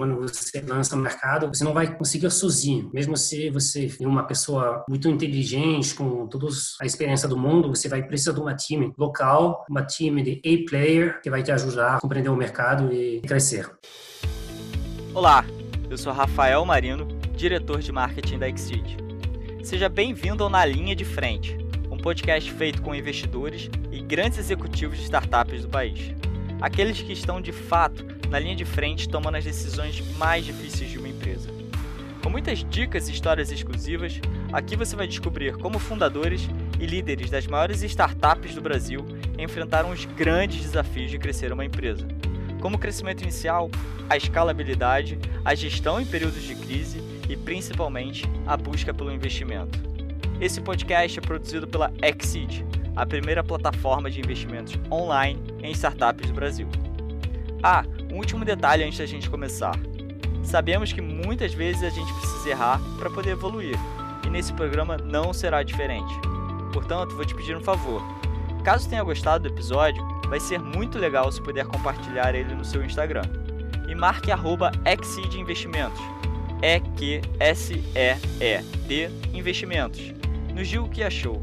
quando você lança no mercado, você não vai conseguir sozinho. Mesmo se você é uma pessoa muito inteligente, com toda a experiência do mundo, você vai precisar de uma time local, uma time de A-player que vai te ajudar a compreender o mercado e crescer. Olá, eu sou Rafael Marino, diretor de marketing da Exceed. Seja bem-vindo ao Na Linha de Frente, um podcast feito com investidores e grandes executivos de startups do país. Aqueles que estão de fato na linha de frente tomando as decisões mais difíceis de uma empresa. Com muitas dicas e histórias exclusivas, aqui você vai descobrir como fundadores e líderes das maiores startups do Brasil enfrentaram os grandes desafios de crescer uma empresa, como o crescimento inicial, a escalabilidade, a gestão em períodos de crise e principalmente a busca pelo investimento. Esse podcast é produzido pela Exceed, a primeira plataforma de investimentos online em startups do Brasil. Ah, um último detalhe antes da gente começar. Sabemos que muitas vezes a gente precisa errar para poder evoluir, e nesse programa não será diferente. Portanto, vou te pedir um favor. Caso tenha gostado do episódio, vai ser muito legal se puder compartilhar ele no seu Instagram. E marque arroba Investimentos. E-Q-S-E-E-D Investimentos. Nos diga o que achou.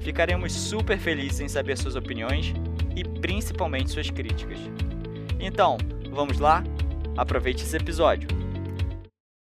Ficaremos super felizes em saber suas opiniões e principalmente suas críticas. Então, vamos lá? Aproveite esse episódio.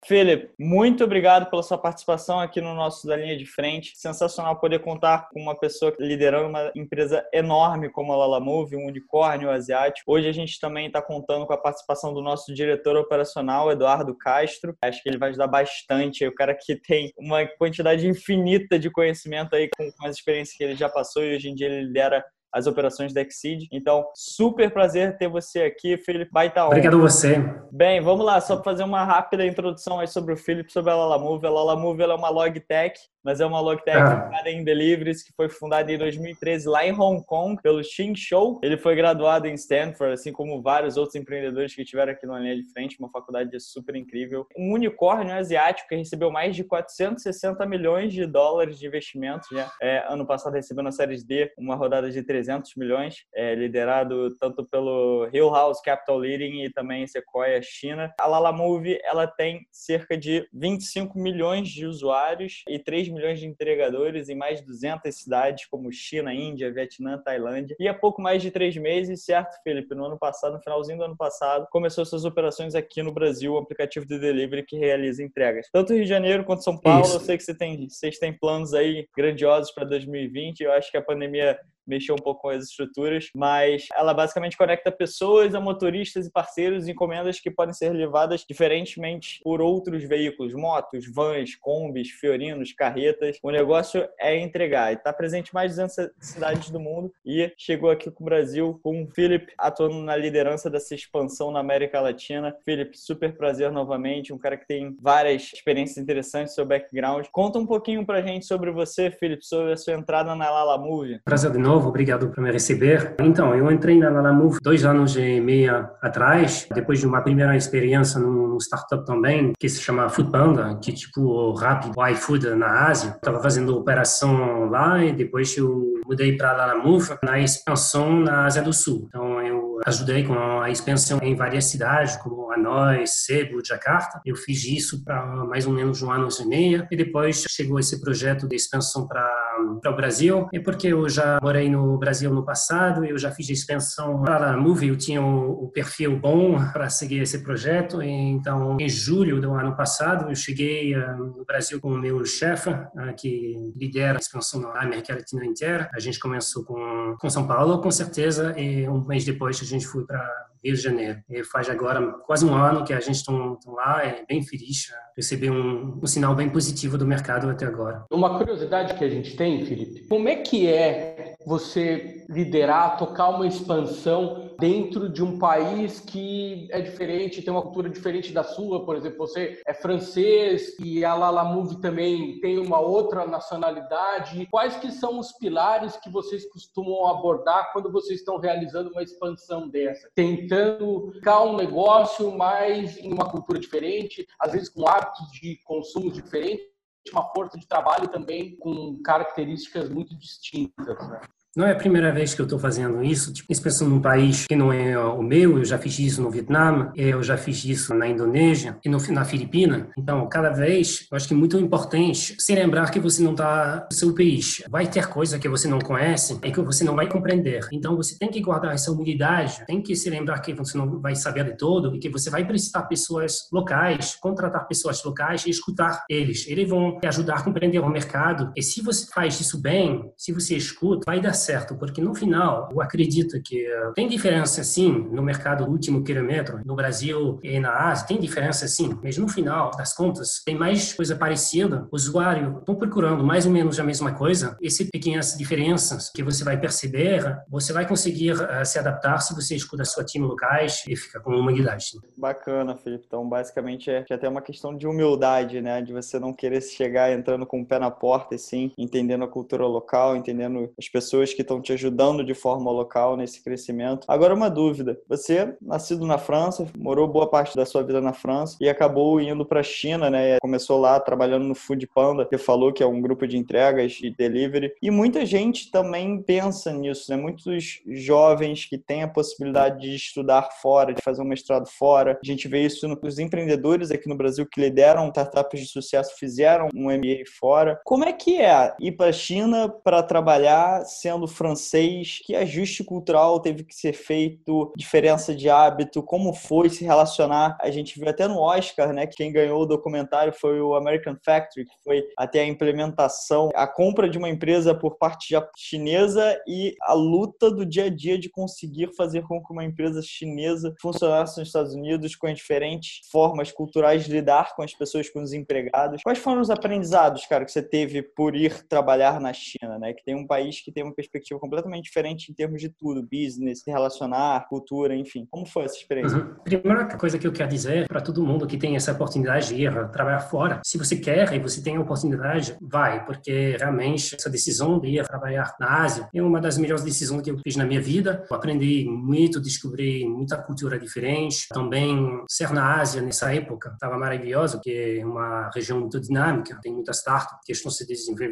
Felipe, muito obrigado pela sua participação aqui no nosso Da Linha de Frente. Sensacional poder contar com uma pessoa liderando uma empresa enorme como a Lala Move, um unicórnio asiático. Hoje a gente também está contando com a participação do nosso diretor operacional, Eduardo Castro. Acho que ele vai ajudar bastante. O cara que tem uma quantidade infinita de conhecimento aí com as experiências que ele já passou e hoje em dia ele lidera as operações da Exceed. Então, super prazer ter você aqui, Felipe Baita Obrigado a você. Bem, vamos lá, só para fazer uma rápida introdução aí sobre o Felipe, sobre a Lalamove. A Lalamove é uma logtech mas é uma logtech ah. focada em deliveries que foi fundada em 2013 lá em Hong Kong pelo Xing Shou. Ele foi graduado em Stanford, assim como vários outros empreendedores que tiveram aqui na linha de frente, uma faculdade super incrível. Um unicórnio asiático que recebeu mais de 460 milhões de dólares de investimentos. Né? É, ano passado recebeu na Série D uma rodada de 300 milhões, é, liderado tanto pelo Hill House Capital Leading e também Sequoia China. A Lala Move ela tem cerca de 25 milhões de usuários e 3 milhões de entregadores em mais de 200 cidades, como China, Índia, Vietnã, Tailândia. E há pouco mais de três meses, certo, Felipe? No ano passado, no finalzinho do ano passado, começou suas operações aqui no Brasil, o aplicativo de delivery que realiza entregas. Tanto Rio de Janeiro quanto São Paulo, Isso. eu sei que você tem, vocês têm planos aí grandiosos para 2020. Eu acho que a pandemia mexer um pouco com as estruturas, mas ela basicamente conecta pessoas a motoristas e parceiros encomendas que podem ser levadas diferentemente por outros veículos, motos, vans, combis, fiorinos, carretas. O negócio é entregar está presente em mais de 200 cidades do mundo e chegou aqui com o Brasil com o Philip atuando na liderança dessa expansão na América Latina. Philip, super prazer novamente, um cara que tem várias experiências interessantes, seu background. Conta um pouquinho pra gente sobre você, Philip, sobre a sua entrada na Lala Move. Prazer de novo novo, obrigado por me receber. Então, eu entrei na Lalamove dois anos e meio atrás, depois de uma primeira experiência num startup também, que se chama Foodpanda, que é tipo o Rappi, o iFood na Ásia. Estava fazendo operação lá e depois eu mudei para a Lalamove na expansão na Ásia do Sul. Então, ajudei com a expansão em várias cidades, como Hanoi, Cebu, Jakarta. Eu fiz isso para mais ou menos um ano e meio e depois chegou esse projeto de expansão para o Brasil. E porque eu já morei no Brasil no passado, eu já fiz a expansão para a Move, eu tinha o, o perfil bom para seguir esse projeto. Então, em julho do ano passado, eu cheguei uh, no Brasil com o meu chefe, uh, que lidera a expansão na América Latina inteira. A gente começou com, com São Paulo, com certeza, e um mês depois a gente foi para Rio de Janeiro. E faz agora quase um ano que a gente está lá, é bem feliz, receber um, um sinal bem positivo do mercado até agora. Uma curiosidade que a gente tem, Felipe, como é que é você liderar, tocar uma expansão dentro de um país que é diferente, tem uma cultura diferente da sua, por exemplo, você é francês e a Lala Move também tem uma outra nacionalidade. Quais que são os pilares que vocês costumam abordar quando vocês estão realizando uma expansão dessa? Tentando ficar um negócio mais em uma cultura diferente, às vezes com hábitos de consumo diferentes, uma força de trabalho também com características muito distintas. Né? Não é a primeira vez que eu estou fazendo isso, tipo, pensando num país que não é o meu, eu já fiz isso no Vietnã, eu já fiz isso na Indonésia e no, na Filipina. Então, cada vez, eu acho que é muito importante se lembrar que você não está no seu país. Vai ter coisa que você não conhece e que você não vai compreender. Então, você tem que guardar essa humildade, tem que se lembrar que você não vai saber de todo e que você vai precisar pessoas locais, contratar pessoas locais e escutar eles. Eles vão te ajudar a compreender o mercado. E se você faz isso bem, se você escuta, vai dar certo, porque no final, eu acredito que uh, tem diferença sim no mercado do último quilômetro, no Brasil e na Ásia, tem diferença sim, mas no final das contas, tem mais coisa parecida. O usuário estão procurando mais ou menos a mesma coisa. Essas pequenas diferenças que você vai perceber, você vai conseguir uh, se adaptar se você escuta sua time locais e fica com uma guidade. Bacana, Felipe. Então, basicamente, é, é até uma questão de humildade, né? De você não querer chegar entrando com o pé na porta, assim, entendendo a cultura local, entendendo as pessoas pessoas que estão te ajudando de forma local nesse crescimento. Agora, uma dúvida: você, nascido na França, morou boa parte da sua vida na França e acabou indo para a China, né? Começou lá trabalhando no Food Panda, que falou que é um grupo de entregas e delivery. E muita gente também pensa nisso, né? Muitos jovens que têm a possibilidade de estudar fora, de fazer um mestrado fora. A gente vê isso nos empreendedores aqui no Brasil que lideram startups de sucesso, fizeram um MBA fora. Como é que é ir para a China para trabalhar sendo francês, que ajuste cultural teve que ser feito, diferença de hábito, como foi se relacionar. A gente viu até no Oscar, né, que quem ganhou o documentário foi o American Factory, que foi até a implementação, a compra de uma empresa por parte chinesa e a luta do dia a dia de conseguir fazer com que uma empresa chinesa funcionasse nos Estados Unidos com as diferentes formas culturais de lidar com as pessoas, com os empregados. Quais foram os aprendizados, cara, que você teve por ir trabalhar na China, né? Que tem um país que tem uma perspectiva completamente diferente em termos de tudo, business, relacionar, cultura, enfim. Como foi essa experiência? Uhum. Primeira coisa que eu quero dizer para todo mundo que tem essa oportunidade de ir trabalhar fora, se você quer e você tem a oportunidade, vai, porque realmente essa decisão de ir trabalhar na Ásia é uma das melhores decisões que eu fiz na minha vida. Eu aprendi muito, descobri muita cultura diferente. Também ser na Ásia nessa época estava maravilhoso, porque é uma região muito dinâmica, tem muitas startups que estão se desenvolvendo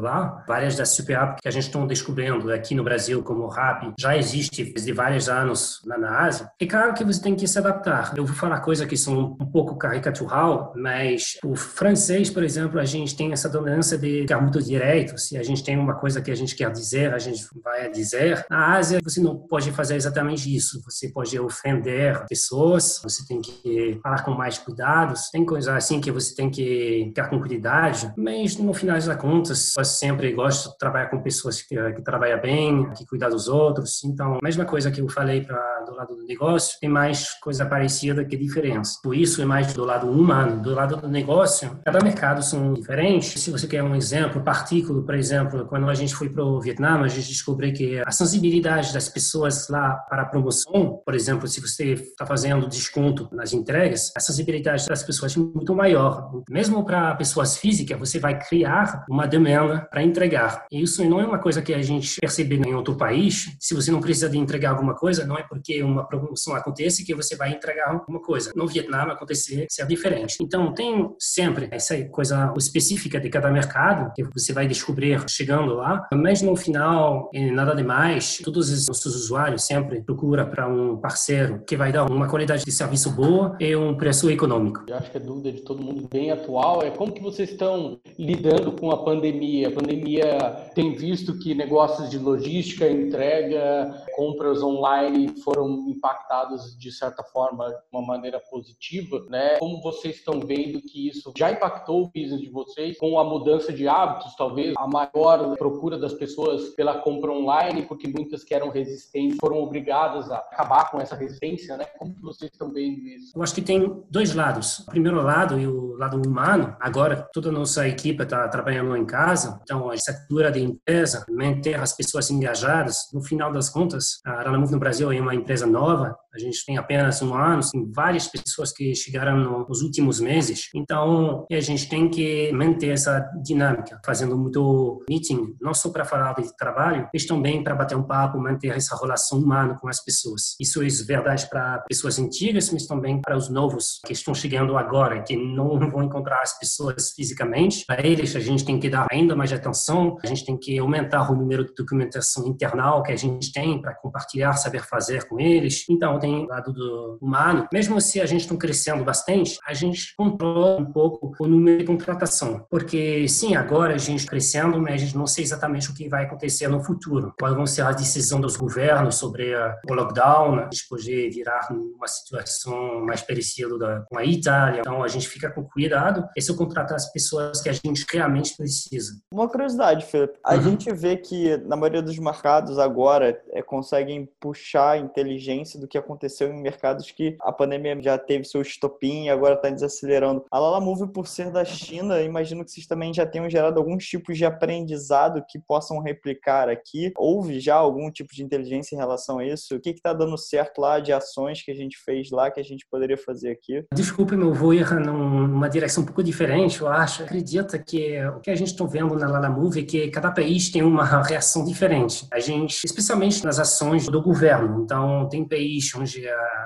lá. Várias das super apps que a gente descobrindo aqui no Brasil, como o RAP, já existe desde vários anos lá na Ásia. É claro que você tem que se adaptar. Eu vou falar coisas que são um pouco caricatural, mas o francês, por exemplo, a gente tem essa dominância de ficar muito direto. Se a gente tem uma coisa que a gente quer dizer, a gente vai dizer. Na Ásia, você não pode fazer exatamente isso. Você pode ofender pessoas, você tem que falar com mais cuidados. Tem coisas assim que você tem que ficar com cuidado, mas no final das contas, eu sempre gosto de trabalhar com pessoas que, que trabalha bem, que cuida dos outros. Então, mesma coisa que eu falei do lado do negócio, tem mais coisa parecida que diferença. Por isso é mais do lado humano, do lado do negócio. Cada mercado são diferentes. Se você quer um exemplo, partículo, por exemplo, quando a gente foi para o Vietnã, a gente descobriu que a sensibilidade das pessoas lá para a promoção, por exemplo, se você está fazendo desconto nas entregas, a sensibilidade das pessoas é muito maior. Mesmo para pessoas físicas, você vai criar uma demanda para entregar. E isso não é uma coisa que a gente percebe em outro país. Se você não precisa de entregar alguma coisa, não é porque uma promoção acontece que você vai entregar alguma coisa. No Vietnã acontecer ser diferente. Então tem sempre essa coisa específica de cada mercado que você vai descobrir chegando lá, mas no final é nada demais. Todos os nossos usuários sempre procuram para um parceiro que vai dar uma qualidade de serviço boa e um preço econômico. Eu acho que a dúvida de todo mundo bem atual é como que vocês estão lidando com a pandemia. A pandemia tem visto que negócios de logística, entrega, compras online foram impactados de certa forma de uma maneira positiva, né? Como vocês estão vendo que isso já impactou o business de vocês com a mudança de hábitos, talvez a maior procura das pessoas pela compra online, porque muitas que eram resistentes foram obrigadas a acabar com essa resistência, né? Como vocês estão vendo isso? Eu acho que tem dois lados. O primeiro lado e o lado humano. Agora toda a nossa equipe está trabalhando em casa, então a estrutura da empresa manter as pessoas engajadas, no final das contas, pessoas. A Aranamove no Brasil é uma empresa nova, a gente tem apenas um ano, tem várias pessoas que chegaram nos últimos meses. Então, a gente tem que manter essa dinâmica, fazendo muito meeting, não só para falar de trabalho, mas também para bater um papo, manter essa relação humana com as pessoas. Isso é verdade para pessoas antigas, mas também para os novos que estão chegando agora, que não vão encontrar as pessoas fisicamente. Para eles, a gente tem que dar ainda mais atenção, a gente tem que aumentar o número de documentação internal que a gente tem para compartilhar, saber fazer com eles. Então, tem o lado do humano. Mesmo se a gente está crescendo bastante, a gente controla um pouco o número de contratação. Porque, sim, agora a gente crescendo, mas a gente não sei exatamente o que vai acontecer no futuro. Quais vão ser as decisões dos governos sobre o lockdown, a gente pode virar uma situação mais parecida com a Itália. Então, a gente fica com cuidado e se eu contratar as pessoas que a gente realmente precisa. Uma curiosidade, Felipe. A uhum. gente vê que, na maioria dos mercados agora, é, conseguem puxar a inteligência do que aconteceu em mercados que a pandemia já teve seu estopim e agora está desacelerando. A Lala Move, por ser da China, imagino que vocês também já tenham gerado alguns tipos de aprendizado que possam replicar aqui. Houve já algum tipo de inteligência em relação a isso? O que está dando certo lá de ações que a gente fez lá que a gente poderia fazer aqui? Desculpe, meu vou ir numa direção um pouco diferente, eu acho. Acredita que o que a gente está vendo na Lala Move é que cada país tem uma reação diferente. A gente, especialmente nas ações do governo. Então, tem país onde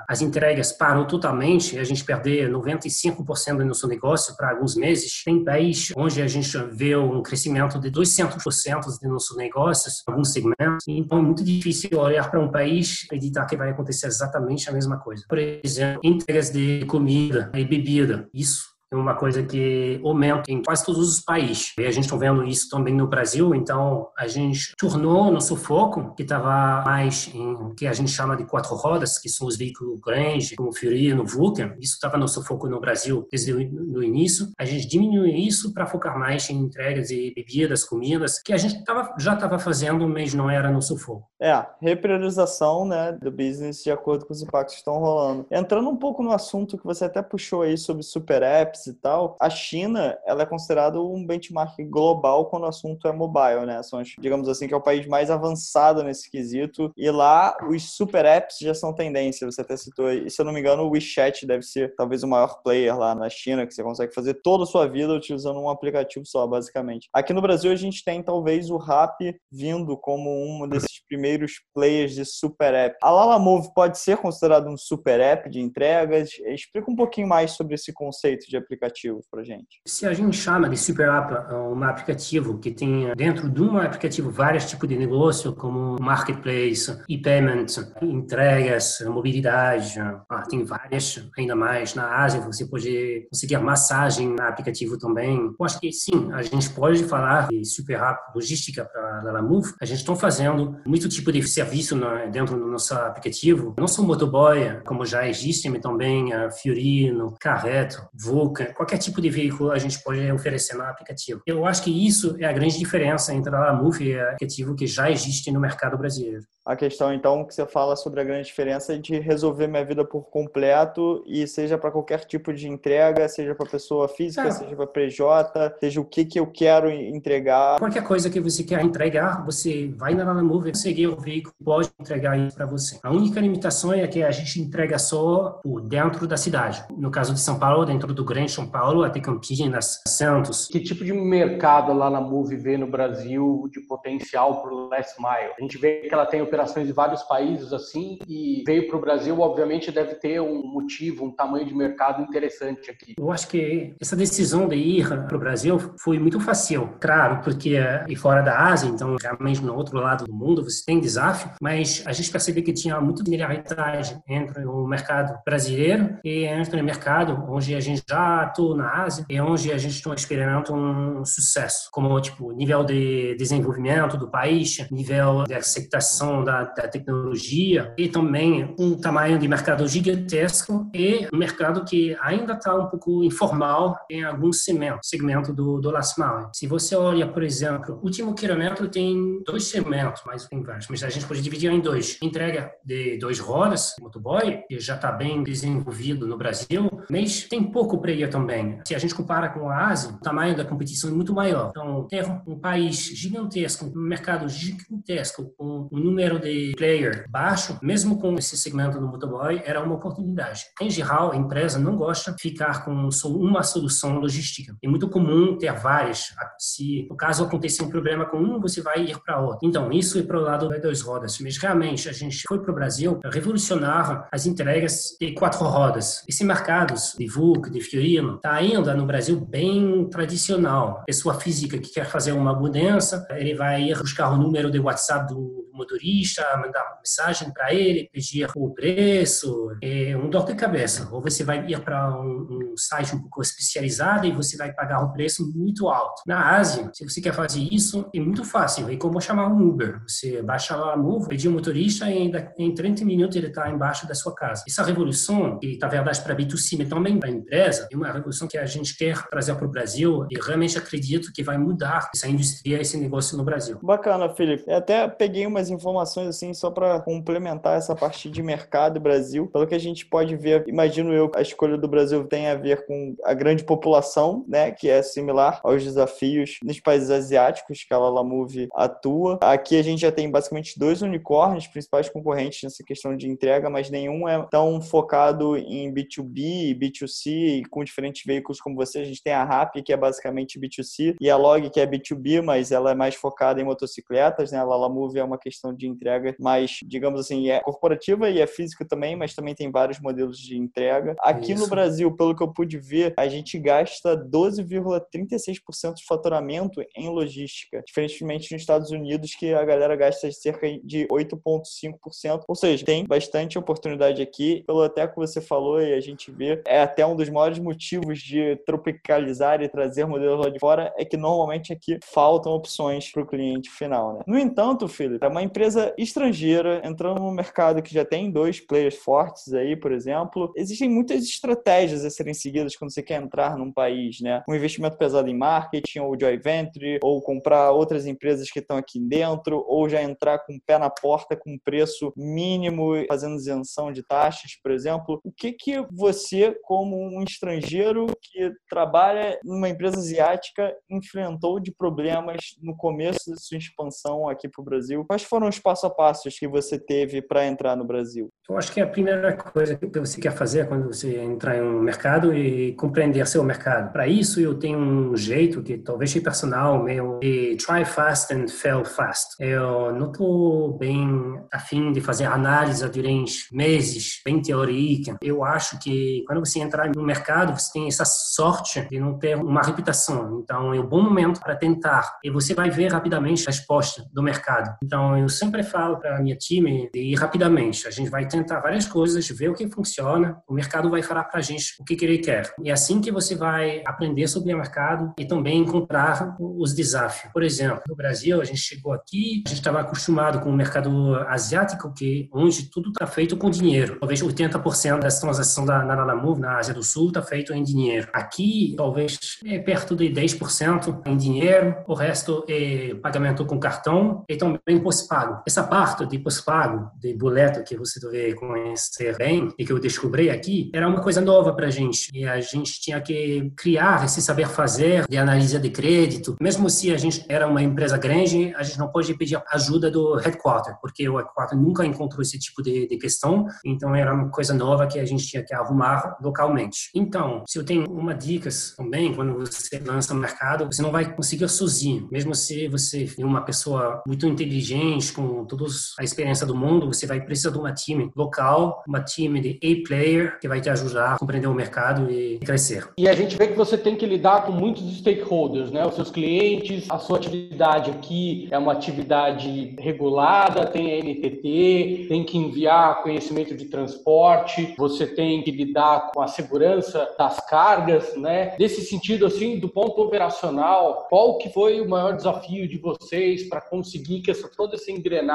as entregas param totalmente, a gente perder 95% do nosso negócio para alguns meses. Tem país onde a gente vê um crescimento de 200% de nossos negócios, alguns segmentos. Então é muito difícil olhar para um país e acreditar que vai acontecer exatamente a mesma coisa. Por exemplo, entregas de comida e bebida. Isso é uma coisa que aumenta em quase todos os países. E a gente está vendo isso também no Brasil, então a gente tornou nosso foco, que estava mais em o que a gente chama de quatro rodas, que são os veículos grandes, como o Fiorino, o Vulcan. Isso estava nosso foco no Brasil desde o início. A gente diminuiu isso para focar mais em entregas de bebidas, comidas, que a gente tava, já estava fazendo, mas não era nosso foco. É, repriorização né, do business de acordo com os impactos que estão rolando. Entrando um pouco no assunto que você até puxou aí sobre super apps, apps e tal, a China ela é considerada um benchmark global quando o assunto é mobile, né? São, digamos assim, que é o país mais avançado nesse quesito. E lá os super apps já são tendência. Você até citou, e se eu não me engano, o WeChat deve ser talvez o maior player lá na China, que você consegue fazer toda a sua vida utilizando um aplicativo só, basicamente. Aqui no Brasil a gente tem talvez o Rap vindo como um desses primeiros players de super app. A Lala Move pode ser considerado um super app de entregas? Explica um pouquinho mais sobre esse conceito de aplicativo aplicativo para gente? Se a gente chama de Super App um aplicativo que tem dentro de um aplicativo vários tipos de negócio, como marketplace, e-payment, entregas, mobilidade, ah, tem várias, ainda mais na Ásia, você pode conseguir massagem no aplicativo também. Eu acho que sim, a gente pode falar de Super App logística para a Move. A gente está fazendo muito tipo de serviço dentro do nosso aplicativo, não só motoboy, como já existe, mas também a Fiorino, Carreto, Vulca, qualquer tipo de veículo a gente pode oferecer no aplicativo. Eu acho que isso é a grande diferença entre a Move e o aplicativo que já existe no mercado brasileiro. A questão, então, que você fala sobre a grande diferença de resolver minha vida por completo e seja para qualquer tipo de entrega, seja para pessoa física, é. seja para PJ, seja o que, que eu quero entregar. Qualquer coisa que você quer entregar, você vai na Move, conseguir o veículo, pode entregar isso para você. A única limitação é que a gente entrega só por dentro da cidade. No caso de São Paulo, dentro do Grande São Paulo, até Campinas, Santos. Que tipo de mercado lá na Move vê no Brasil de potencial para o last mile? A gente vê que ela tem operações em vários países assim e veio para o Brasil, obviamente deve ter um motivo, um tamanho de mercado interessante aqui. Eu acho que essa decisão de ir para o Brasil foi muito fácil, claro, porque é fora da Ásia, então realmente no outro lado do mundo você tem desafio, mas a gente percebeu que tinha muito similaridade entre o mercado brasileiro e entre o mercado onde a gente já atua na Ásia e onde a gente está experimentando um sucesso, como tipo nível de desenvolvimento do país, nível de aceitação da, da tecnologia e também um tamanho de mercado gigantesco e um mercado que ainda está um pouco informal em alguns segmentos, segmento do, do last mile. Se você olha, por exemplo, o último quilômetro tem dois segmentos, mas tem vários, mas a gente pode dividir em dois. Entrega de dois rodas, motoboy, que já está bem desenvolvido no Brasil, mas tem pouco player também. Se a gente compara com a Ásia, o tamanho da competição é muito maior. Então, ter um país gigantesco, um mercado gigantesco, com um número número de player baixo, mesmo com esse segmento do motoboy, era uma oportunidade. Em geral, a empresa não gosta de ficar com uma solução logística. É muito comum ter várias. Se o caso acontecer um problema com um, você vai ir para outro. Então, isso é para o lado das duas rodas. Mas realmente, a gente foi para o Brasil revolucionar as entregas de quatro rodas. Esse mercado de VUC, de Fiorino, está ainda no Brasil bem tradicional. Pessoa física que quer fazer uma mudança, ele vai ir buscar o número de WhatsApp do motorista, mandar mensagem para ele, pedir o preço, é um dor de cabeça. Ou você vai ir para um, um, site um pouco especializado e você vai pagar um preço muito alto. Na Ásia, se você quer fazer isso, é muito fácil. É como chamar um Uber. Você baixa lá a Move, pedir um motorista e ainda em 30 minutos ele está embaixo da sua casa. Essa revolução, que está verdade para B2C, mas também para a empresa, é uma revolução que a gente quer trazer para o Brasil e realmente acredito que vai mudar essa indústria, esse negócio no Brasil. Bacana, Felipe. Eu até peguei umas informações assim só para complementar essa parte de mercado Brasil. Pelo que a gente pode ver, imagino eu, a escolha do Brasil tem a ver com a grande população, né, que é similar aos desafios nos países asiáticos que a Lalamove atua. Aqui a gente já tem basicamente dois unicórnios, principais concorrentes nessa questão de entrega, mas nenhum é tão focado em B2B, B2C, com diferentes veículos como você. A gente tem a RAP, que é basicamente B2C, e a Log, que é B2B, mas ela é mais focada em motocicletas, né? A Lalamove é uma questão de entrega mais, digamos assim, é corporativa e é física também, mas também tem vários modelos de entrega. Aqui Isso. no Brasil, pelo que eu pude ver, a gente gasta 12,36% de faturamento em logística, diferentemente nos Estados Unidos, que a galera gasta cerca de 8,5%. Ou seja, tem bastante oportunidade aqui. Pelo até que você falou e a gente vê, é até um dos maiores motivos de tropicalizar e trazer modelos lá de fora, é que normalmente aqui faltam opções para o cliente final. Né? No entanto, Felipe, é uma empresa estrangeira entrando no mercado que já tem dois players fortes aí, por exemplo. Existem muitas estratégias a serem seguidas quando você quer entrar num país, né? Um investimento pesado em marketing, ou joint venture, ou comprar outras empresas que estão aqui dentro, ou já entrar com o pé na porta com preço mínimo, fazendo isenção de taxas, por exemplo. O que que você, como um estrangeiro que trabalha numa empresa asiática, enfrentou de problemas no começo da sua expansão aqui para o Brasil? Quais foram os passo a passos que você teve para entrar no Brasil? Eu acho que a primeira coisa que você quer fazer é quando você entrar em um mercado e compreender seu mercado. Para isso, eu tenho um jeito que talvez seja personal, meio de try fast and fail fast. Eu não estou bem afim de fazer análise durante meses, bem teórica. Eu acho que quando você entrar no mercado, você tem essa sorte de não ter uma reputação. Então, é um bom momento para tentar. E você vai ver rapidamente a resposta do mercado. Então, eu sempre falo para a minha time de ir rapidamente. A gente vai tentar várias coisas, ver o que funciona. O mercado vai falar para a gente o que, que ele quer. E é assim que você vai aprender sobre o mercado e também encontrar os desafios. Por exemplo, no Brasil, a gente chegou aqui, a gente estava acostumado com o mercado asiático, que onde tudo está feito com dinheiro. Talvez 80% das transações da, na Lalamove, na Ásia do Sul, está feito em dinheiro. Aqui, talvez é perto de 10% em dinheiro, o resto é pagamento com cartão e também pós-pago. Essa parte de pós-pago, de boleto que você deve conhecer bem e que eu descobri aqui, era uma coisa nova para a gente. E a gente tinha que criar esse saber fazer de análise de crédito. Mesmo se a gente era uma empresa grande, a gente não pode pedir ajuda do headquarter, porque o headquarter nunca encontrou esse tipo de, de questão. Então era uma coisa nova que a gente tinha que arrumar localmente. Então, se eu tenho uma dica também, quando você lança no mercado, você não vai conseguir sozinho. Mesmo se você é uma pessoa muito inteligente, com toda a experiência do mundo, você vai precisar de uma time local, uma time de A-player que vai te ajudar a compreender o mercado e crescer. E a gente vê que você tem que lidar com muitos stakeholders, né? Os seus clientes, a sua atividade aqui é uma atividade regulada, tem a NTT, tem que enviar conhecimento de transporte, você tem que lidar com a segurança das cargas, né? Nesse sentido, assim, do ponto operacional, qual que foi o maior desafio de vocês para conseguir que essa, toda essa engrenagem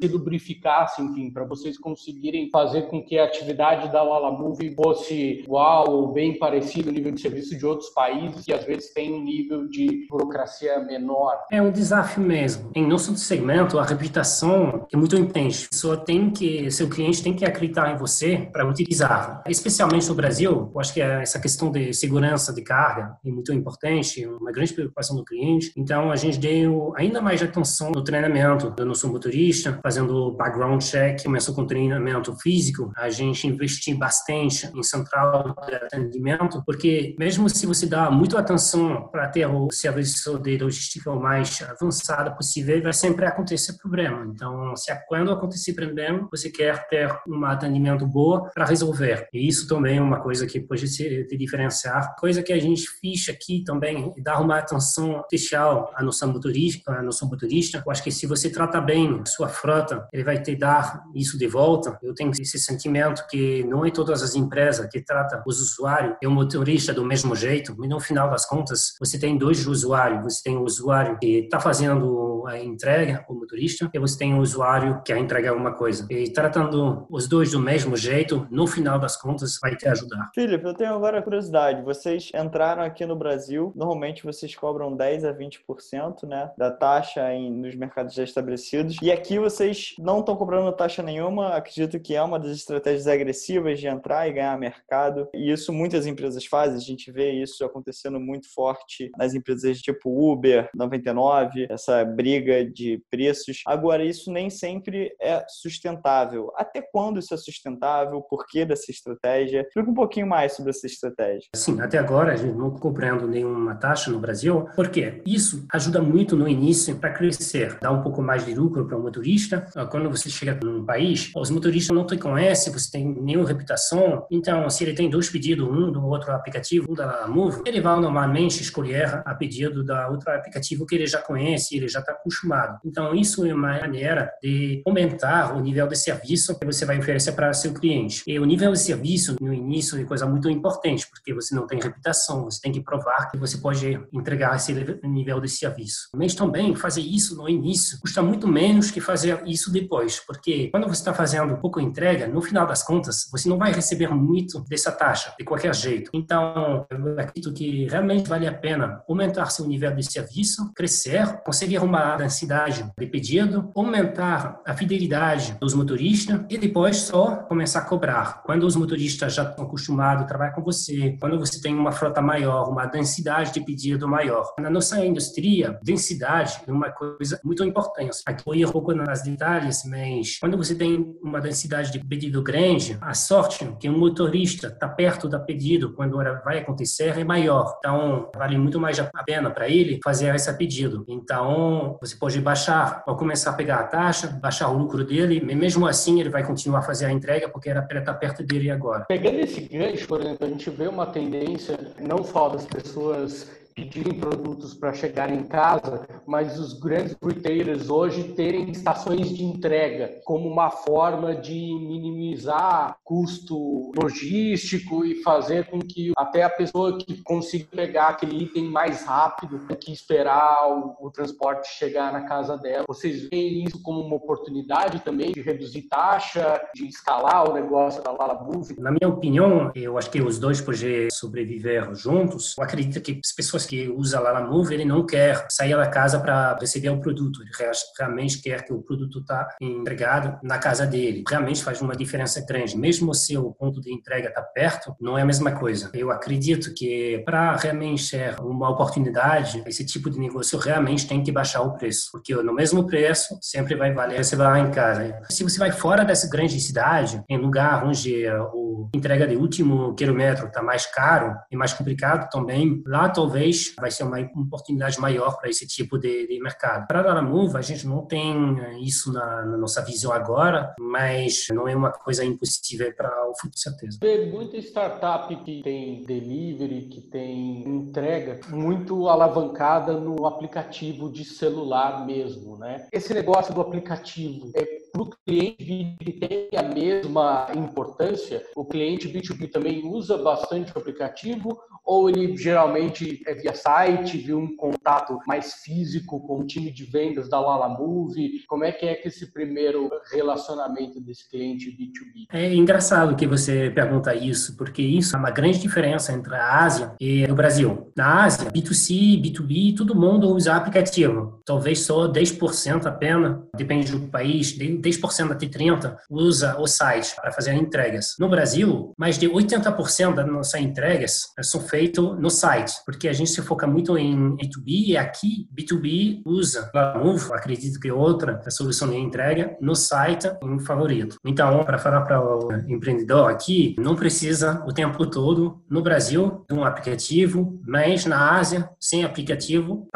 se lubrificasse, enfim, para vocês conseguirem fazer com que a atividade da Lala Move fosse igual ou bem parecido ao nível de serviço de outros países que às vezes tem um nível de burocracia menor? É um desafio mesmo. Em nosso segmento, a reputação é muito intensa. Só tem que, seu cliente tem que acreditar em você para utilizar. Especialmente no Brasil, eu acho que essa questão de segurança de carga é muito importante, uma grande preocupação do cliente. Então, a gente deu ainda mais atenção no treinamento do nosso motorista motorista, fazendo background check, começou com treinamento físico, a gente investiu bastante em central de atendimento, porque mesmo se você dá muita atenção para ter o serviço de logística o mais avançado possível, vai sempre acontecer problema. Então, se quando acontecer problema, você quer ter um atendimento boa para resolver. E isso também é uma coisa que pode se diferenciar. Coisa que a gente fez aqui também, dar uma atenção especial à nossa motorista, à nossa motorista. Eu acho que se você trata bem sua frota, ele vai te dar isso de volta. Eu tenho esse sentimento que não é todas as empresas que tratam os usuários e o motorista do mesmo jeito, mas no final das contas, você tem dois usuários. Você tem o usuário que está fazendo a entrega, o motorista, e você tem o usuário que quer entregar alguma coisa. E tratando os dois do mesmo jeito, no final das contas, vai te ajudar. Felipe, eu tenho agora curiosidade. Vocês entraram aqui no Brasil, normalmente vocês cobram 10 a 20% né, da taxa em, nos mercados já estabelecidos. E aqui vocês não estão cobrando taxa nenhuma. Acredito que é uma das estratégias agressivas de entrar e ganhar mercado. E isso muitas empresas fazem. A gente vê isso acontecendo muito forte nas empresas tipo Uber, 99, essa briga de preços. Agora, isso nem sempre é sustentável. Até quando isso é sustentável? Por que dessa estratégia? Explica um pouquinho mais sobre essa estratégia. Sim, até agora a gente não cobrando nenhuma taxa no Brasil. Por quê? Isso ajuda muito no início para crescer, dá um pouco mais de lucro para o motorista. Quando você chega num país, os motoristas não te conhecem, você tem nenhuma reputação. Então, se ele tem dois pedidos, um do outro aplicativo, um da Move, ele vai normalmente escolher a pedido da outro aplicativo que ele já conhece, ele já está acostumado. Então, isso é uma maneira de aumentar o nível de serviço que você vai oferecer para seu cliente. E o nível de serviço no início é coisa muito importante, porque você não tem reputação, você tem que provar que você pode entregar esse nível de serviço. Mas também fazer isso no início custa muito menos que fazer isso depois, porque quando você está fazendo pouco entrega, no final das contas, você não vai receber muito dessa taxa, de qualquer jeito. Então, eu acredito que realmente vale a pena aumentar seu nível de serviço, crescer, conseguir uma densidade de pedido, aumentar a fidelidade dos motoristas e depois só começar a cobrar. Quando os motoristas já estão acostumados a trabalhar com você, quando você tem uma frota maior, uma densidade de pedido maior. Na nossa indústria, densidade é uma coisa muito importante. Aqui eu ia pouco nas detalhes, mas quando você tem uma densidade de pedido grande, a sorte que um motorista está perto do pedido quando vai acontecer é maior. Então, vale muito mais a pena para ele fazer esse pedido. Então, você pode baixar, ou começar a pegar a taxa, baixar o lucro dele, mesmo assim ele vai continuar a fazer a entrega porque era para estar perto dele agora. Pegando esse gancho, por exemplo, a gente vê uma tendência não só das pessoas pedirem produtos para chegar em casa, mas os grandes retailers hoje terem estações de entrega como uma forma de minimizar custo logístico e fazer com que até a pessoa que consiga pegar aquele item mais rápido que esperar o, o transporte chegar na casa dela. Vocês veem isso como uma oportunidade também de reduzir taxa, de escalar o negócio da Lala Move? Na minha opinião, eu acho que os dois podem sobreviver juntos. Eu acredito que as pessoas que usa lá na Move, ele não quer sair da casa para receber o produto. Ele realmente quer que o produto está entregado na casa dele. Realmente faz uma diferença grande. Mesmo se o ponto de entrega está perto, não é a mesma coisa. Eu acredito que para realmente ser uma oportunidade, esse tipo de negócio realmente tem que baixar o preço, porque no mesmo preço sempre vai valer você vai lá em casa. Se você vai fora dessa grande cidade, em lugar onde o entrega de último quilômetro está mais caro e mais complicado também, lá talvez vai ser uma oportunidade maior para esse tipo de, de mercado. Para a Laramuva, a gente não tem eh, isso na, na, nossa visão agora, mas não é uma coisa impossível para o futuro, certeza. Vê muita startup que tem delivery, que tem entrega, muito alavancada no aplicativo de celular mesmo, né? Esse negócio do aplicativo é para o cliente B2B tem a mesma importância? O cliente B2B também usa bastante o aplicativo ou ele geralmente é via site, via um contato mais físico com o time de vendas da Lala Move? Como é que é que esse primeiro relacionamento desse cliente B2B? É engraçado que você pergunta isso, porque isso é uma grande diferença entre a Ásia e o Brasil. Na Ásia, B2C, B2B, todo mundo usa aplicativo. Talvez só 10% apenas, depende do país, 10% até 30% usa o site para fazer entregas. No Brasil, mais de 80% das nossas entregas são feitas feito no site, porque a gente se foca muito em B2B e aqui B2B usa Move, acredito que outra a solução de entrega no site em favorito. Então, para falar para o empreendedor aqui, não precisa o tempo todo no Brasil de um aplicativo, mas na Ásia, sem aplicativo,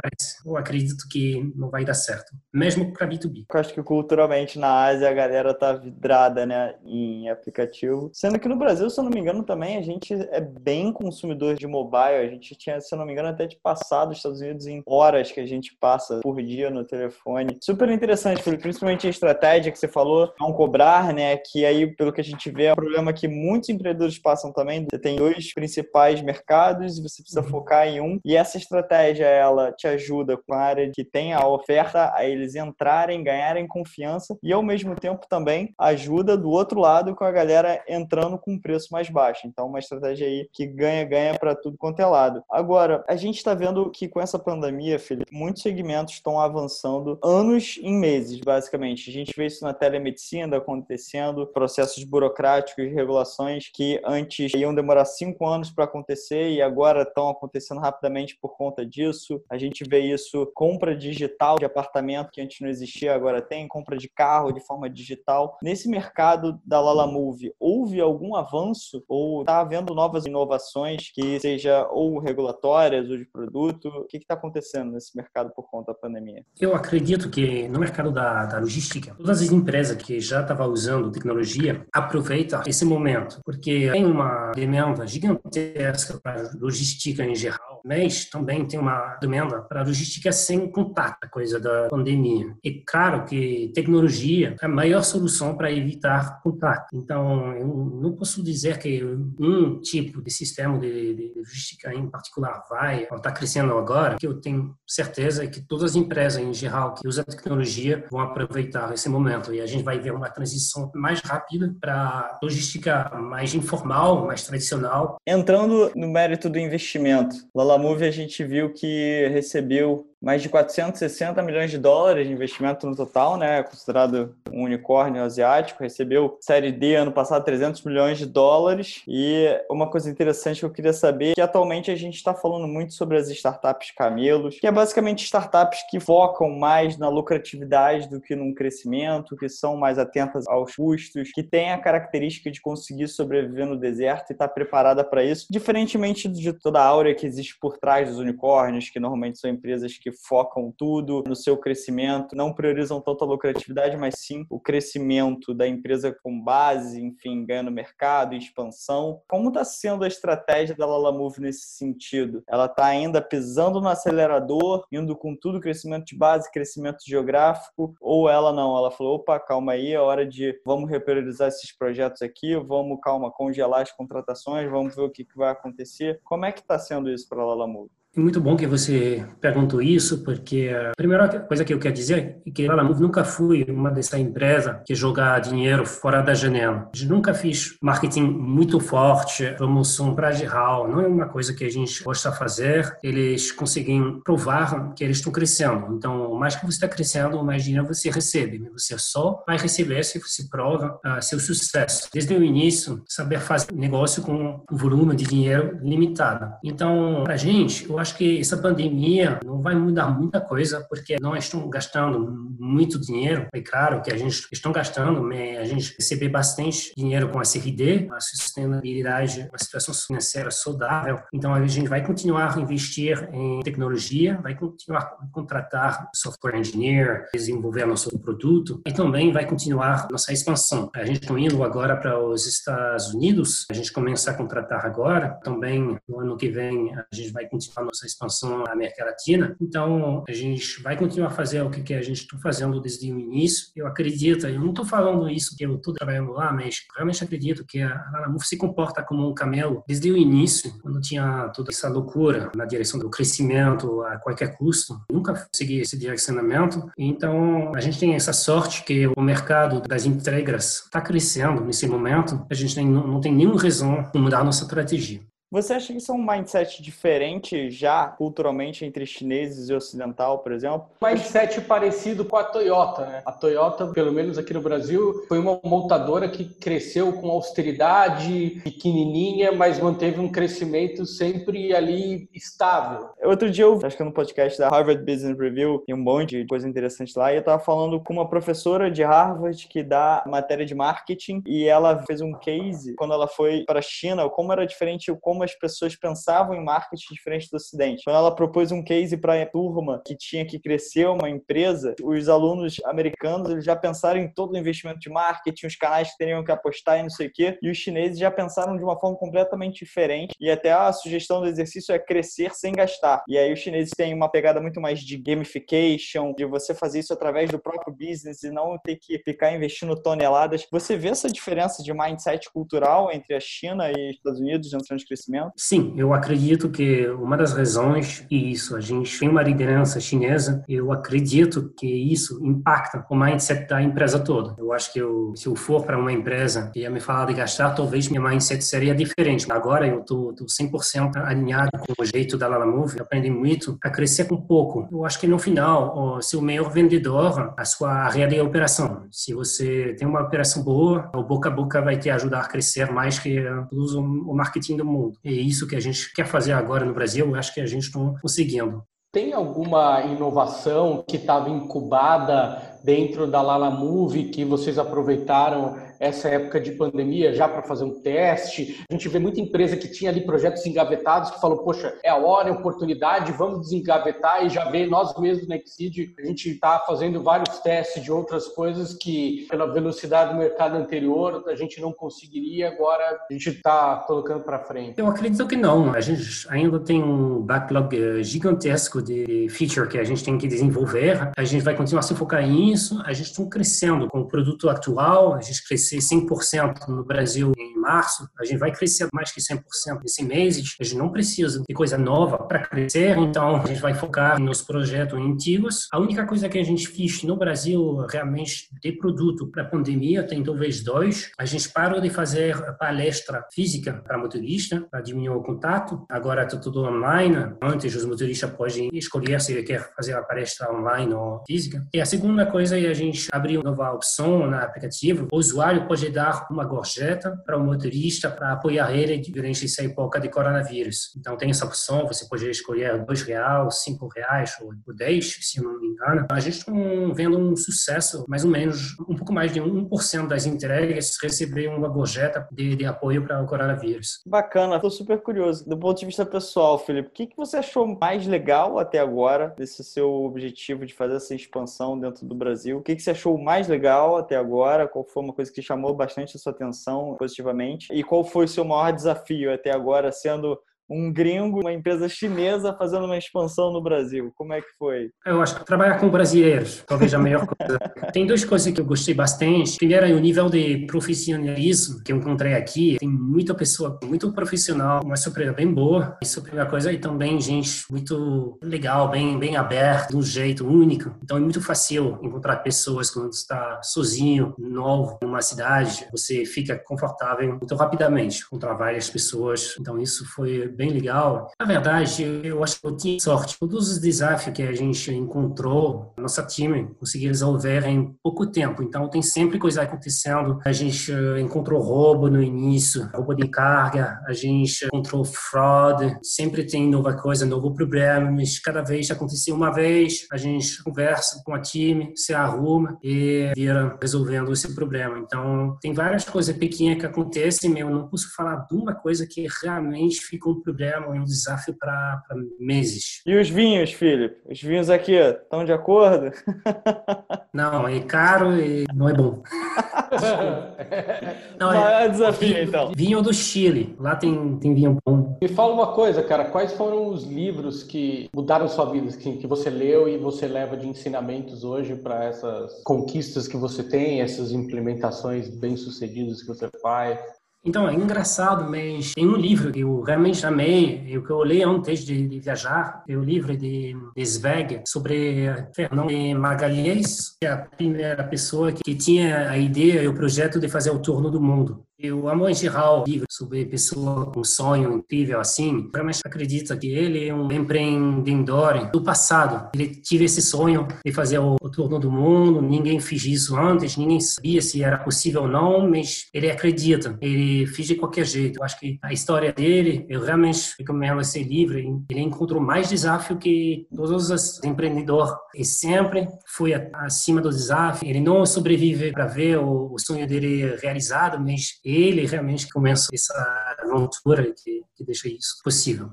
eu acredito que não vai dar certo, mesmo para B2B. Eu acho que culturalmente na Ásia a galera tá vidrada, né, em aplicativo, sendo que no Brasil, se eu não me engano, também a gente é bem consumidor de mobile, a gente tinha, se não me engano, até de passar dos Estados Unidos em horas que a gente passa por dia no telefone. Super interessante, principalmente a estratégia que você falou, não cobrar, né, que aí, pelo que a gente vê, é um problema que muitos empreendedores passam também. Você tem dois principais mercados e você precisa uhum. focar em um, e essa estratégia, ela te ajuda com a área que tem a oferta, a eles entrarem, ganharem confiança e, ao mesmo tempo, também ajuda do outro lado com a galera entrando com um preço mais baixo. Então, uma estratégia aí que ganha, ganha para tudo quanto é lado. Agora, a gente está vendo que com essa pandemia, Felipe, muitos segmentos estão avançando anos em meses, basicamente. A gente vê isso na telemedicina acontecendo, processos burocráticos, regulações que antes iam demorar cinco anos para acontecer e agora estão acontecendo rapidamente por conta disso. A gente vê isso, compra digital de apartamento que antes não existia, agora tem, compra de carro de forma digital. Nesse mercado da Lala Move, houve algum avanço ou está havendo novas inovações que seja ou regulatórias ou de produto? O que está acontecendo nesse mercado por conta da pandemia? Eu acredito que no mercado da, da logística, todas as empresas que já estavam usando tecnologia aproveitam esse momento, porque tem uma demanda gigantesca para logística em geral mas também tem uma demanda para logística sem contato, coisa da pandemia. E claro que tecnologia é a maior solução para evitar contato. Então, eu não posso dizer que um tipo de sistema de, de logística em particular vai estar crescendo agora, que eu tenho certeza que todas as empresas em geral que usam tecnologia vão aproveitar esse momento e a gente vai ver uma transição mais rápida para logística mais informal, mais tradicional. Entrando no mérito do investimento, Lala Move a gente viu que recebeu mais de 460 milhões de dólares de investimento no total, né? Considerado um unicórnio asiático, recebeu série D ano passado 300 milhões de dólares. E uma coisa interessante que eu queria saber é que atualmente a gente está falando muito sobre as startups camelos, que é basicamente startups que focam mais na lucratividade do que num crescimento, que são mais atentas aos custos, que têm a característica de conseguir sobreviver no deserto e estar tá preparada para isso, diferentemente de toda a áurea que existe por trás dos unicórnios, que normalmente são empresas que focam tudo no seu crescimento, não priorizam tanto a lucratividade, mas sim o crescimento da empresa com base, enfim, ganhando mercado, expansão. Como está sendo a estratégia da Lala Move nesse sentido? Ela está ainda pisando no acelerador, indo com tudo, crescimento de base, crescimento geográfico, ou ela não? Ela falou, opa, calma aí, é hora de vamos repriorizar esses projetos aqui, vamos, calma, congelar as contratações, vamos ver o que, que vai acontecer. Como é que está sendo isso para a Lala Move? Muito bom que você perguntou isso, porque a primeira coisa que eu quero dizer é que a Move nunca fui uma dessa empresa que joga dinheiro fora da janela. A gente nunca fiz marketing muito forte, promoção para geral. Não é uma coisa que a gente gosta de fazer. Eles conseguem provar que eles estão crescendo. Então, mais que você está crescendo, mais dinheiro você recebe. Você só vai receber se você prova uh, seu sucesso. Desde o início, saber fazer negócio com um volume de dinheiro limitado. Então, para a gente, acho que essa pandemia não vai mudar muita coisa, porque nós estamos gastando muito dinheiro. É claro que a gente está gastando, mas a gente recebe bastante dinheiro com a CRD, a sustentabilidade, uma situação financeira saudável. Então, a gente vai continuar a investir em tecnologia, vai continuar a contratar software engineer, desenvolver nosso produto e também vai continuar nossa expansão. A gente está indo agora para os Estados Unidos, a gente começa a contratar agora. Também no ano que vem a gente vai continuar nossa expansão na América Latina. Então, a gente vai continuar a fazer o que a gente está fazendo desde o início. Eu acredito, eu não estou falando isso que eu estou trabalhando lá, mas realmente acredito que a Lalamuf se comporta como um camelo desde o início, quando tinha toda essa loucura na direção do crescimento a qualquer custo. Nunca segui esse direcionamento. Então, a gente tem essa sorte que o mercado das entregas está crescendo nesse momento. A gente não, tem nenhuma razão de mudar nossa estratégia. Você acha que isso é um mindset diferente já culturalmente entre chineses e ocidental, por exemplo? Mindset parecido com a Toyota, né? A Toyota, pelo menos aqui no Brasil, foi uma montadora que cresceu com austeridade, pequenininha, mas manteve um crescimento sempre ali estável. Outro dia eu acho que no podcast da Harvard Business Review tem um monte de coisa interessante lá e eu tava falando com uma professora de Harvard que dá matéria de marketing e ela fez um case quando ela foi para a China, como era diferente, como as pessoas pensavam em marketing diferente do Ocidente. Quando ela propôs um case para a turma que tinha que crescer uma empresa, os alunos americanos eles já pensaram em todo o investimento de marketing, os canais que teriam que apostar e não sei o quê, e os chineses já pensaram de uma forma completamente diferente. E até a sugestão do exercício é crescer sem gastar. E aí os chineses têm uma pegada muito mais de gamification, de você fazer isso através do próprio business e não ter que ficar investindo toneladas. Você vê essa diferença de mindset cultural entre a China e os Estados Unidos no de crescimento? Sim, eu acredito que uma das razões é isso. A gente tem uma liderança chinesa. Eu acredito que isso impacta o mindset da empresa toda. Eu acho que eu, se eu for para uma empresa e ia me falar de gastar, talvez minha mindset seria diferente. Agora eu tô 100% alinhado com o jeito da Lala Move. Aprendi muito a crescer com pouco. Eu acho que no final, o seu maior vendedor, a sua área de operação. Se você tem uma operação boa, o boca a boca vai te ajudar a crescer mais que o marketing do mundo. É isso que a gente quer fazer agora no Brasil, eu acho que a gente está conseguindo. Tem alguma inovação que estava incubada dentro da Lala Move que vocês aproveitaram essa época de pandemia já para fazer um teste. A gente vê muita empresa que tinha ali projetos engavetados que falou, poxa, é a hora, é a oportunidade, vamos desengavetar e já vê nós mesmos na Exceed, a gente está fazendo vários testes de outras coisas que pela velocidade do mercado anterior a gente não conseguiria, agora a gente está colocando para frente. Eu acredito que não. A gente ainda tem um backlog eh, gigantesco de feature que a gente tem que desenvolver. A gente vai continuar se focar nisso. A gente está crescendo com o produto atual, a gente cresceu crescer 100% no Brasil em março, a gente vai crescer mais que 100% nesse mês. A gente não precisa de coisa nova para crescer, então a gente vai focar nos projetos antigos. A única coisa que a gente fez no Brasil realmente de produto para a pandemia tem talvez dois. A gente parou de fazer palestra física para motorista, para diminuir o contato. Agora está tudo online. Antes os motoristas podem escolher se ele quer fazer a palestra online ou física. E a segunda coisa é a gente abrir uma nova opção no aplicativo. O usuário pode dar uma gorjeta para o motorista para apoiar ele durante essa época de coronavírus. Então tem essa opção, você pode escolher dois reais, cinco reais ou dez, se não me engano. A gente está vendo um sucesso, mais ou menos um pouco mais de 1% das entregas receber uma gorjeta de, de apoio para o coronavírus. Bacana, estou super curioso. Do ponto de vista pessoal, Felipe, o que, que você achou mais legal até agora desse seu objetivo de fazer essa expansão dentro do Brasil? O que, que você achou mais legal até agora? Qual foi uma coisa que chamou bastante a sua atenção positivamente? E qual foi o seu maior desafio até agora, sendo um gringo, uma empresa chinesa fazendo uma expansão no Brasil. Como é que foi? Eu acho que trabalhar com brasileiros, talvez a melhor coisa. Tem duas coisas que eu gostei bastante. Primeiro é o nível de profissionalismo que eu encontrei aqui. Tem muita pessoa muito profissional, uma surpresa bem boa. Isso é a primeira coisa. E também gente muito legal, bem, bem aberta, de um jeito único. Então é muito fácil encontrar pessoas quando está sozinho, novo, numa cidade. Você fica confortável muito rapidamente. Encontrar várias pessoas. Então isso foi bem legal. Na verdade, eu acho que eu tinha sorte. Todos os desafios que a gente encontrou, nosso time conseguiu resolver em pouco tempo. Então, tem sempre coisa acontecendo. A gente eh, encontrou roubo no início, roubo de carga, a gente encontrou fraud, sempre tem nova coisa, novo problema, mas cada vez aconteceu uma vez, a gente conversa com a time, se arruma e vira resolvendo esse problema. Então, tem várias coisas pequenas que acontecem, eu não posso falar de uma coisa que realmente ficou problema e um desafio para meses. E os vinhos, Felipe? Os vinhos aqui estão de acordo? Não, é caro e não é bom. não, é, é desafio, vinho, então. Vinho do Chile. Lá tem, tem vinho bom. Me fala uma coisa, cara. Quais foram os livros que mudaram sua vida, que, que você leu e você leva de ensinamentos hoje para essas conquistas que você tem, essas implementações bem-sucedidas que você faz? Então, é engraçado, mas tem um livro que eu realmente amei, e que eu li antes de, de viajar, é o livro de, de Zweig, sobre Fernando de Magalhães, que é a primeira pessoa que tinha a ideia e o projeto de fazer o turno do mundo. Eu amo em geral livros sobre pessoa com sonho incrível assim. Realmente acredito que ele é um empreendedor do passado. Ele tive esse sonho de fazer o, o do mundo. Ninguém fez isso antes, ninguém sabia se era possível ou não, mas ele acredita. Ele fez de qualquer jeito. Eu acho que a história dele, eu realmente recomendo esse livro. Ele encontrou mais desafio que todos os empreendedores. E sempre foi acima do desafio. Ele não sobrevive para ver o, o sonho dele realizado, mas ele realmente começa essa aventura que, que deixa isso possível.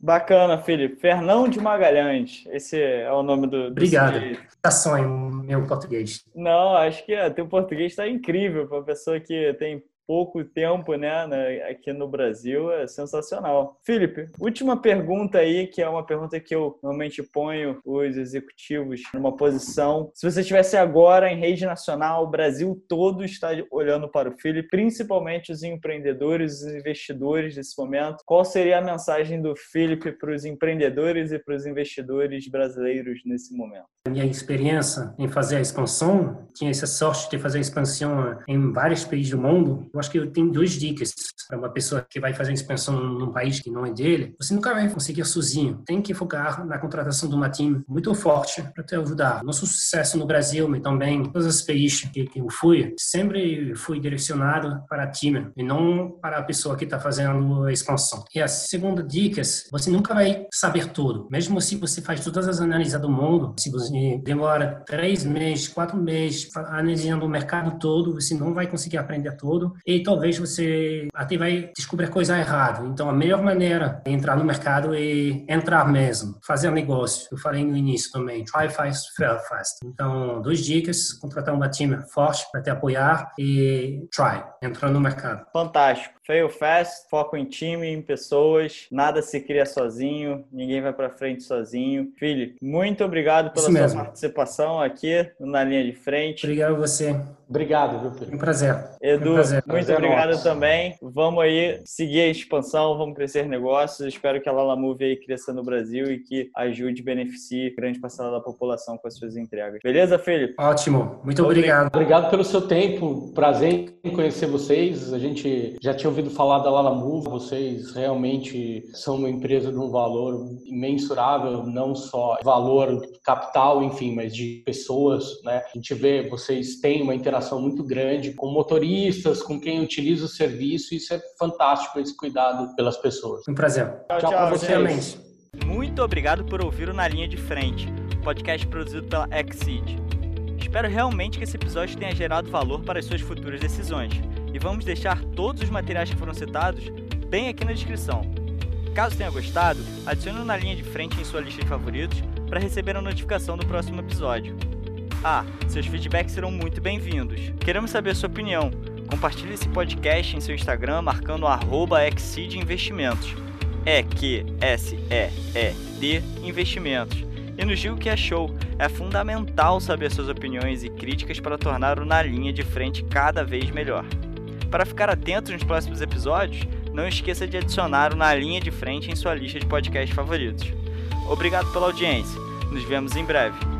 Bacana, Felipe. Fernão de Magalhães. Esse é o nome do. do Obrigado. Tá sonho, meu português. Não, acho que é, teu português está incrível para pessoa que tem pouco tempo né, aqui no Brasil é sensacional. Felipe, última pergunta aí, que é uma pergunta que eu normalmente ponho os executivos numa posição. Se você estivesse agora em rede nacional, o Brasil todo está olhando para o Felipe, principalmente os empreendedores, os investidores nesse momento. Qual seria a mensagem do Felipe para os empreendedores e para os investidores brasileiros nesse momento? Minha experiência em fazer a expansão, tinha essa sorte de fazer a expansão em vários países do mundo eu acho que eu tenho duas dicas para uma pessoa que vai fazer expansão num país que não é dele. Você nunca vai conseguir sozinho. Tem que focar na contratação de uma time muito forte para te ajudar. Nosso sucesso no Brasil, mas também em todos os países que, que eu fui, sempre fui direcionado para time e não para a pessoa que está fazendo a expansão. E a segunda dica, você nunca vai saber tudo. Mesmo se você faz todas as análises do mundo, se você demora três meses, quatro meses analisando o mercado todo, você não vai conseguir aprender tudo e talvez você até vai descobrir coisa errada. Então, a melhor maneira de entrar no mercado é entrar mesmo, fazer um negócio. Eu falei no início também, try fast, fail fast. Então, duas dicas, contratar uma time forte para te apoiar e try, entrar no mercado. Fantástico. Fail fast, foco em time, em pessoas, nada se cria sozinho, ninguém vai para frente sozinho. Felipe, muito obrigado pela Isso sua participação aqui na linha de frente. Obrigado a você. Obrigado, viu, Felipe? Um prazer. Edu, um prazer. muito prazer obrigado nosso. também. Vamos aí seguir a expansão, vamos crescer negócios. Espero que a Lala Move aí cresça no Brasil e que ajude e beneficie grande parcela da população com as suas entregas. Beleza, Felipe? Ótimo. Muito obrigado. Obrigado pelo seu tempo. Prazer em conhecer vocês. A gente já tinha ouvido falar da Lala Move. Vocês realmente são uma empresa de um valor imensurável, não só valor capital, enfim, mas de pessoas, né? A gente vê vocês têm uma interação interação muito grande com motoristas, com quem utiliza o serviço. Isso é fantástico, esse cuidado pelas pessoas. Um prazer. Tchau, tchau, tchau vocês. Muito obrigado por ouvir o Na Linha de Frente, podcast produzido pela Exceed. Espero realmente que esse episódio tenha gerado valor para as suas futuras decisões. E vamos deixar todos os materiais que foram citados bem aqui na descrição. Caso tenha gostado, adicione o Na Linha de Frente em sua lista de favoritos para receber a notificação do próximo episódio. Ah, seus feedbacks serão muito bem-vindos. Queremos saber a sua opinião. Compartilhe esse podcast em seu Instagram marcando arroba Investimentos. É que S-E-E-D Investimentos. E nos diga o que achou. É fundamental saber suas opiniões e críticas para tornar o Na Linha de Frente cada vez melhor. Para ficar atento nos próximos episódios, não esqueça de adicionar o Na Linha de Frente em sua lista de podcasts favoritos. Obrigado pela audiência. Nos vemos em breve.